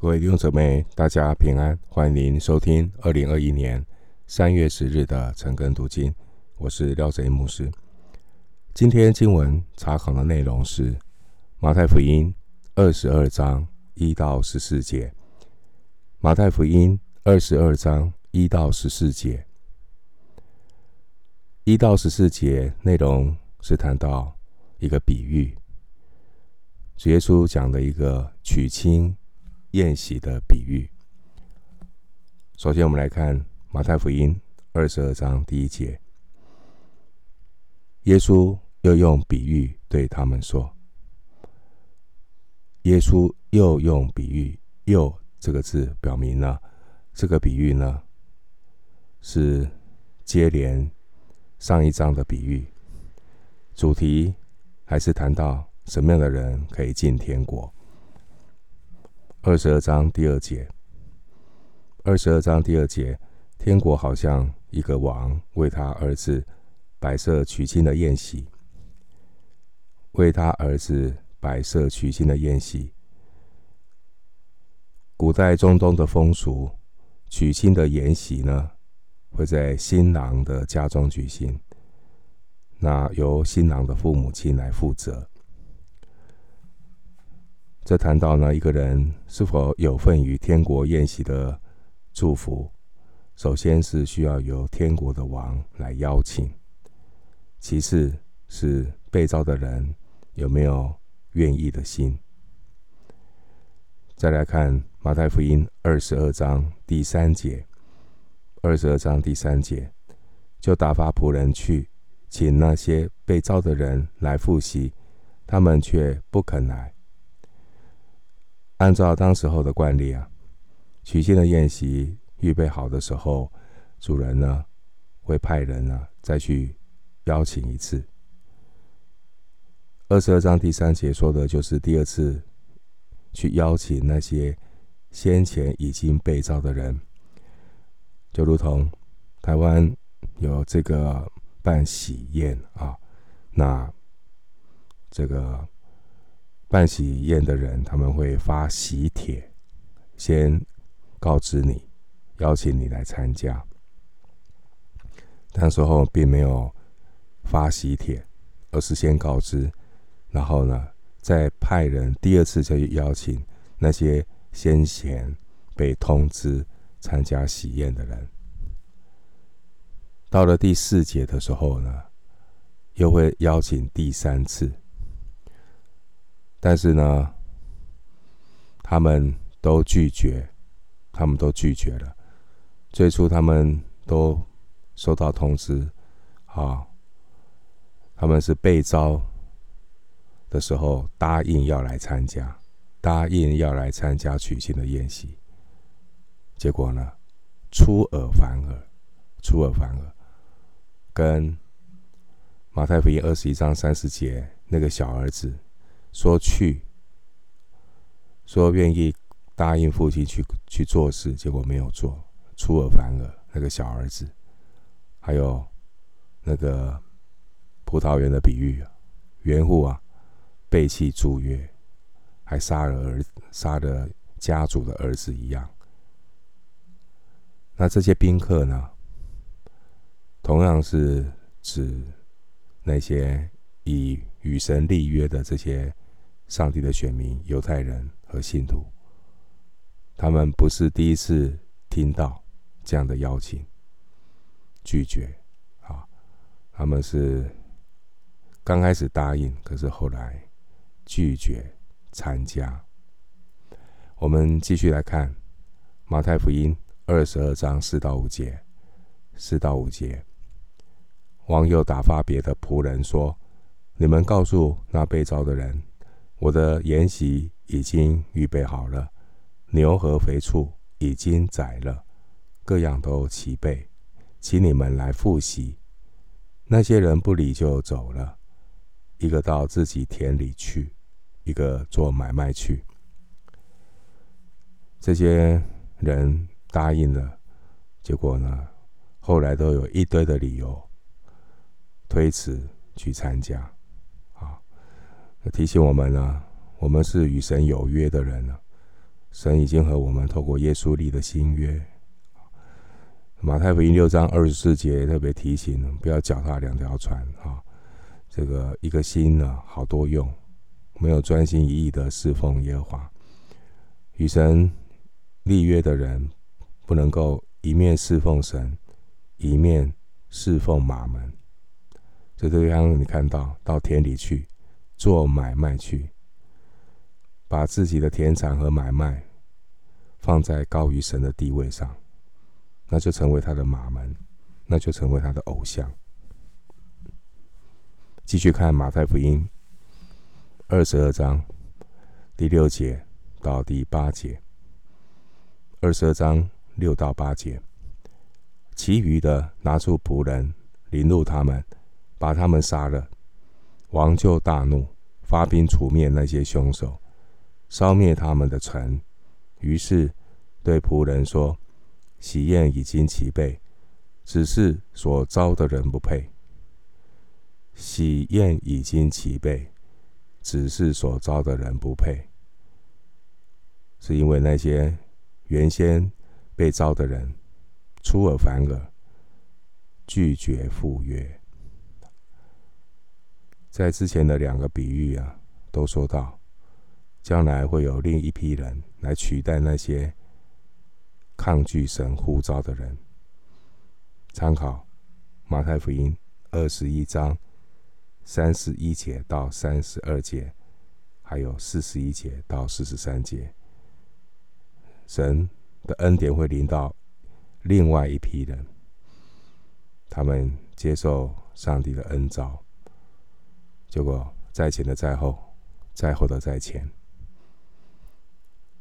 各位弟兄姊妹，大家平安，欢迎您收听二零二一年三月十日的晨更读经。我是廖贼牧师。今天经文查考的内容是马太福音二十二章一到十四节。马太福音二十二章一到十四节，一到十四节内容是谈到一个比喻，主耶稣讲的一个娶亲宴席的比喻。首先，我们来看马太福音二十二章第一节。耶稣又用比喻对他们说：“耶稣又用比喻，又这个字表明了这个比喻呢是接连上一章的比喻，主题还是谈到什么样的人可以进天国。”二十二章第二节，二十二章第二节，天国好像一个王为他儿子摆设娶亲的宴席，为他儿子摆设娶亲的宴席。古代中东的风俗，娶亲的宴席呢，会在新郎的家中举行，那由新郎的父母亲来负责。这谈到呢，一个人是否有份于天国宴席的祝福，首先是需要由天国的王来邀请，其次是被召的人有没有愿意的心。再来看马太福音二十二章第三节，二十二章第三节，就打发仆人去请那些被召的人来赴席，他们却不肯来。按照当时候的惯例啊，娶亲的宴席预备好的时候，主人呢会派人呢再去邀请一次。二十二章第三节说的就是第二次去邀请那些先前已经被召的人，就如同台湾有这个办喜宴啊，那这个。办喜宴的人，他们会发喜帖，先告知你，邀请你来参加。那时候并没有发喜帖，而是先告知，然后呢，再派人第二次再去邀请那些先前被通知参加喜宴的人。到了第四节的时候呢，又会邀请第三次。但是呢，他们都拒绝，他们都拒绝了。最初他们都收到通知，啊，他们是被招的时候答应要来参加，答应要来参加娶亲的宴席。结果呢，出尔反尔，出尔反尔，跟马太福音二十一章三十节那个小儿子。说去，说愿意答应父亲去去做事，结果没有做，出尔反尔。那个小儿子，还有那个葡萄园的比喻啊，园户啊，背弃租约，还杀了儿杀了家族的儿子一样。那这些宾客呢，同样是指那些以与神立约的这些上帝的选民、犹太人和信徒，他们不是第一次听到这样的邀请，拒绝啊，他们是刚开始答应，可是后来拒绝参加。我们继续来看马太福音二十二章四到五节，四到五节，王又打发别的仆人说。你们告诉那被召的人，我的筵席已经预备好了，牛和肥畜已经宰了，各样都齐备，请你们来赴席。那些人不理就走了，一个到自己田里去，一个做买卖去。这些人答应了，结果呢，后来都有一堆的理由推辞去参加。提醒我们呢，我们是与神有约的人呢，神已经和我们透过耶稣立的新约。马太福音六章二十四节特别提醒，不要脚踏两条船啊！这个一个心呢，好多用，没有专心一意的侍奉耶和华。与神立约的人，不能够一面侍奉神，一面侍奉马门。这就让你看到，到田里去做买卖去，把自己的田产和买卖放在高于神的地位上。那就成为他的马门，那就成为他的偶像。继续看马太福音二十二章第六节到第八节，二十二章六到八节，其余的拿出仆人，凌辱他们，把他们杀了。王就大怒，发兵除灭那些凶手，烧灭他们的城。于是对仆人说。喜宴已经齐备，只是所招的人不配。喜宴已经齐备，只是所招的人不配，是因为那些原先被招的人出尔反尔，拒绝赴约。在之前的两个比喻啊，都说到，将来会有另一批人来取代那些。抗拒神呼召的人，参考马太福音二十一章三十一节到三十二节，还有四十一节到四十三节，神的恩典会临到另外一批人，他们接受上帝的恩召，结果在前的在后，在后的在前。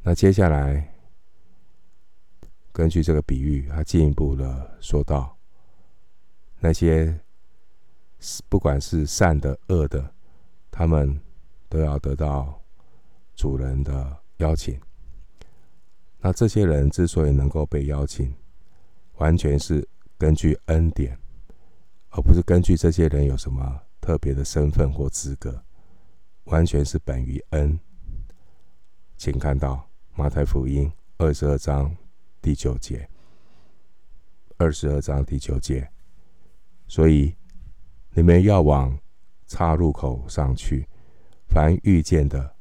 那接下来。根据这个比喻，他进一步的说道：那些不管是善的、恶的，他们都要得到主人的邀请。那这些人之所以能够被邀请，完全是根据恩典，而不是根据这些人有什么特别的身份或资格，完全是本于恩。请看到马太福音二十二章。第九节，二十二章第九节，所以你们要往岔路口上去，凡遇见的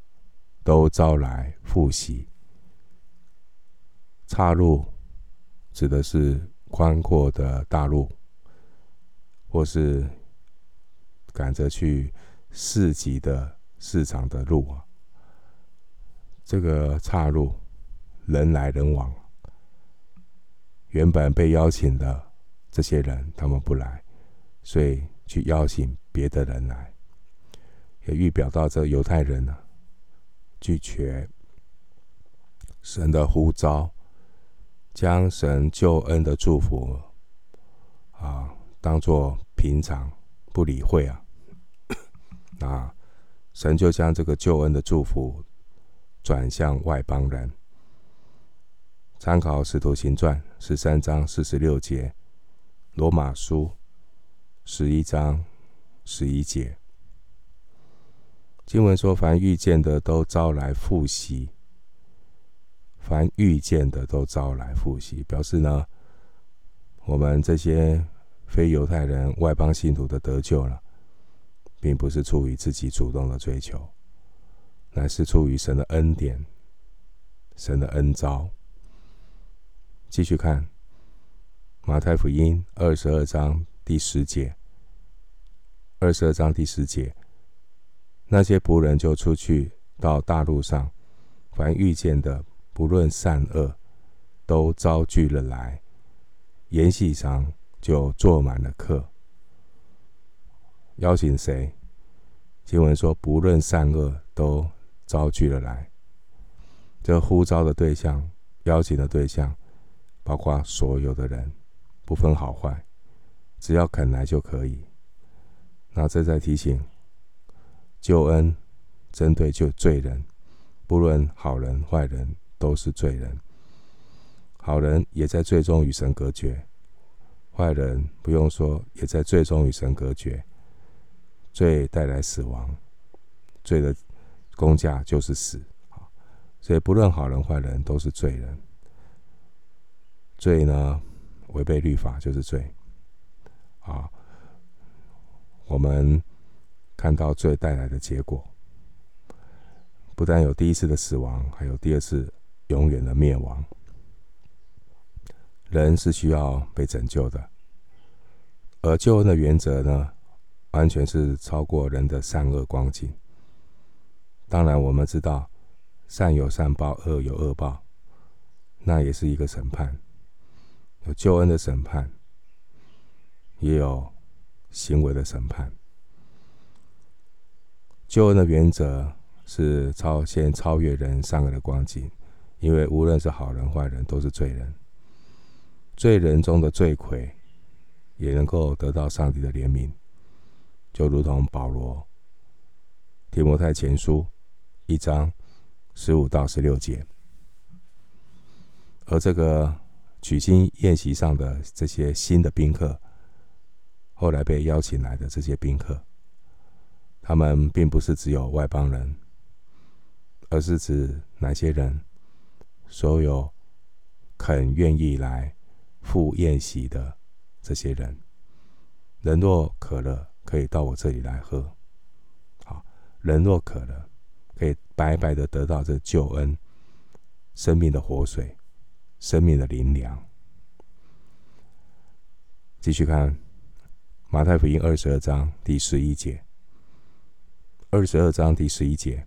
都招来复习。岔路指的是宽阔的大路，或是赶着去市集的市场的路啊。这个岔路，人来人往。原本被邀请的这些人，他们不来，所以去邀请别的人来，也预表到这犹太人呢、啊，拒绝神的呼召，将神救恩的祝福啊当做平常不理会啊，那神就将这个救恩的祝福转向外邦人。参考《使徒行传》十三章四十六节，《罗马书》十一章十一节。经文说：“凡遇见的都招来复席，凡遇见的都招来复习。”表示呢，我们这些非犹太人、外邦信徒的得救了，并不是出于自己主动的追求，乃是出于神的恩典、神的恩召。继续看马太福音二十二章第十节。二十二章第十节，那些仆人就出去到大路上，凡遇见的，不论善恶，都招聚了来，筵席上就坐满了客。邀请谁？经文说，不论善恶，都招聚了来。这呼召的对象，邀请的对象。包括所有的人，不分好坏，只要肯来就可以。那这在提醒，救恩针对就罪人，不论好人坏人都是罪人。好人也在最终与神隔绝，坏人不用说，也在最终与神隔绝。罪带来死亡，罪的工价就是死。所以不论好人坏人都是罪人。罪呢，违背律法就是罪。啊，我们看到罪带来的结果，不但有第一次的死亡，还有第二次永远的灭亡。人是需要被拯救的，而救恩的原则呢，完全是超过人的善恶光景。当然，我们知道善有善报，恶有恶报，那也是一个审判，有救恩的审判，也有行为的审判。救恩的原则是超先超越人善恶的光景，因为无论是好人坏人，都是罪人。罪人中的罪魁，也能够得到上帝的怜悯，就如同保罗提摩太前书一章十五到十六节。而这个娶亲宴席上的这些新的宾客，后来被邀请来的这些宾客，他们并不是只有外邦人，而是指哪些人？所有肯愿意来。赴宴席的这些人，人若渴了，可以到我这里来喝。好，人若渴了，可以白白的得到这救恩、生命的活水、生命的灵粮。继续看马太福音二十二章第十一节。二十二章第十一节，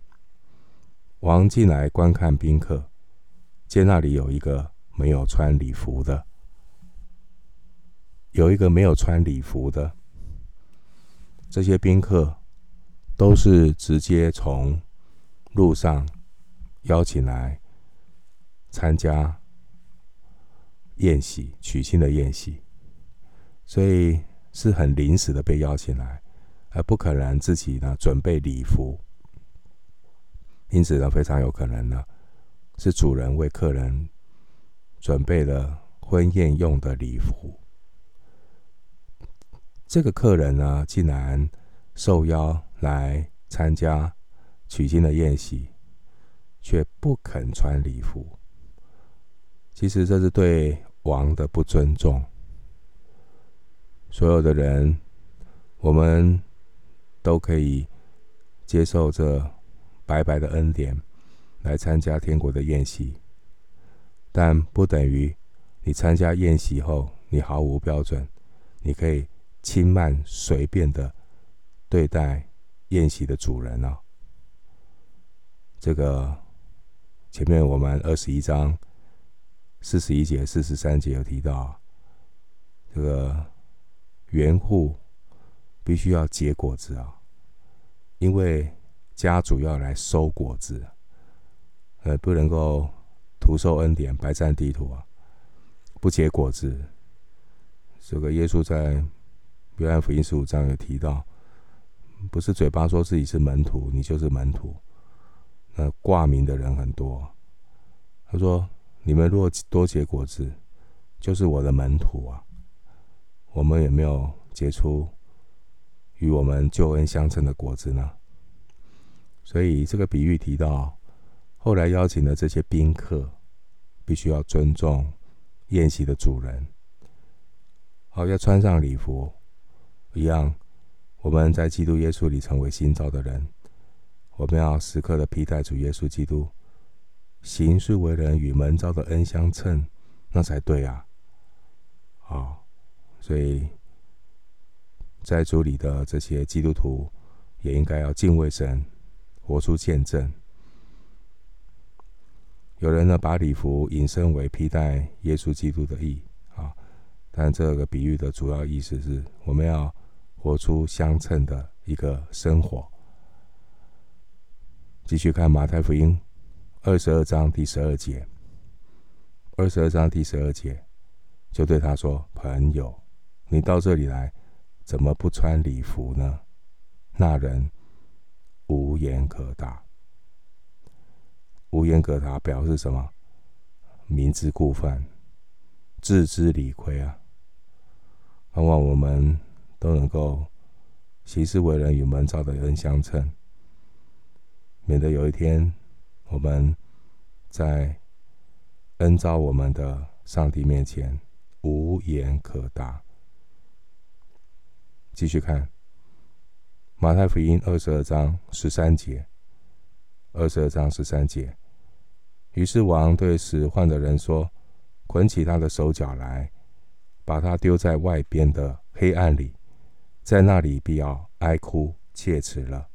王进来观看宾客，见那里有一个没有穿礼服的。有一个没有穿礼服的，这些宾客都是直接从路上邀请来参加宴席、娶亲的宴席，所以是很临时的被邀请来，而不可能自己呢准备礼服。因此呢，非常有可能呢是主人为客人准备了婚宴用的礼服。这个客人呢，竟然受邀来参加娶亲的宴席，却不肯穿礼服。其实这是对王的不尊重。所有的人，我们都可以接受这白白的恩典，来参加天国的宴席，但不等于你参加宴席后，你毫无标准，你可以。轻慢随便的对待宴席的主人啊，这个前面我们二十一章四十一节、四十三节有提到，这个园户必须要结果子啊，因为家主要来收果子，呃，不能够徒受恩典、白占地土啊，不结果子，这个耶稣在。约翰福音十五章有提到，不是嘴巴说自己是门徒，你就是门徒。那挂名的人很多。他说：“你们若多结果子，就是我的门徒啊。”我们有没有结出与我们救恩相称的果子呢？所以这个比喻提到，后来邀请的这些宾客，必须要尊重宴席的主人，好，要穿上礼服。一样，我们在基督耶稣里成为新造的人，我们要时刻的披戴主耶稣基督，行事为人与蒙召的恩相称，那才对啊！好，所以在主里的这些基督徒也应该要敬畏神，活出见证。有人呢把礼服引申为披戴耶稣基督的义啊，但这个比喻的主要意思是我们要。活出相称的一个生活。继续看马太福音二十二章第十二节。二十二章第十二节，就对他说：“朋友，你到这里来，怎么不穿礼服呢？”那人无言可答。无言可答表示什么？明知故犯，自知理亏啊！盼望我们。都能够行事为人与蒙召的人相称，免得有一天我们在恩召我们的上帝面前无言可答。继续看马太福音二十二章十三节，二十二章十三节。于是王对使唤的人说：“捆起他的手脚来，把他丢在外边的黑暗里，在那里必要哀哭切齿了。”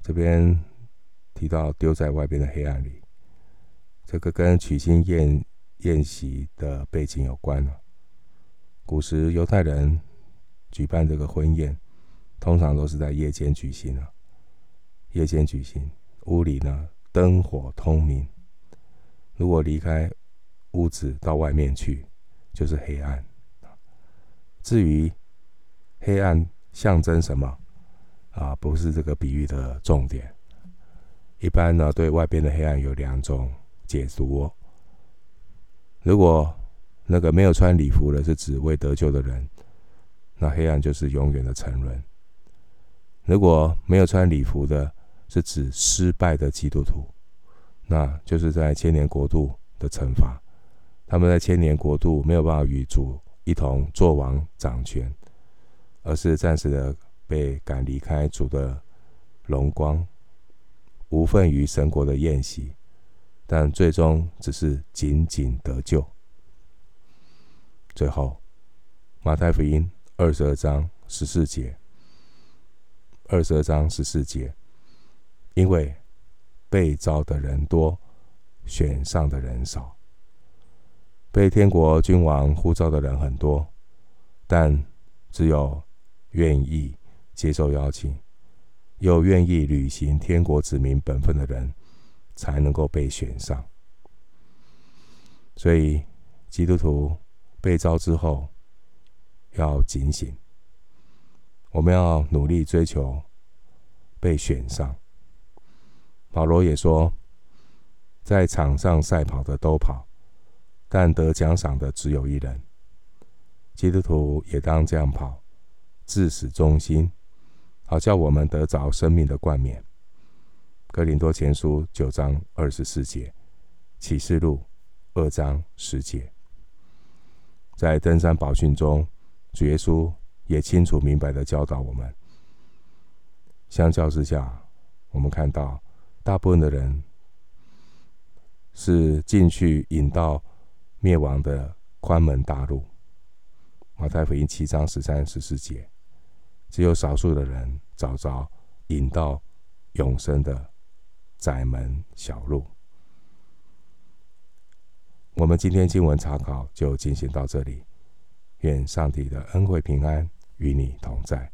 这边提到丢在外边的黑暗里，这个跟娶亲宴宴席的背景有关了。古时犹太人举办这个婚宴，通常都是在夜间举行的。夜间举行，屋里呢，灯火通明。如果离开屋子到外面去，就是黑暗。至于黑暗象征什么啊？不是这个比喻的重点。一般呢，对外边的黑暗有两种解读哦。如果那个没有穿礼服的是指未得救的人，那黑暗就是永远的沉沦。如果没有穿礼服的，是指失败的基督徒，那就是在千年国度的惩罚。他们在千年国度没有办法与主一同作王掌权，而是暂时的被赶离开主的荣光，无份于神国的宴席，但最终只是仅仅得救。最后，马太福音二十二章十四节，二十二章十四节。因为被召的人多，选上的人少。被天国君王呼召的人很多，但只有愿意接受邀请，又愿意履行天国子民本分的人，才能够被选上。所以，基督徒被召之后，要警醒，我们要努力追求被选上。保罗也说，在场上赛跑的都跑，但得奖赏的只有一人。基督徒也当这样跑，至死忠心，好叫我们得着生命的冠冕。哥林多前书九章二十四节，启示录二章十节，在登山宝训中，主耶稣也清楚明白的教导我们。相较之下，我们看到。大部分的人是进去引到灭亡的宽门大路，马太福音七章十三、十四节，只有少数的人找着引到永生的窄门小路。我们今天经文查考就进行到这里，愿上帝的恩惠平安与你同在。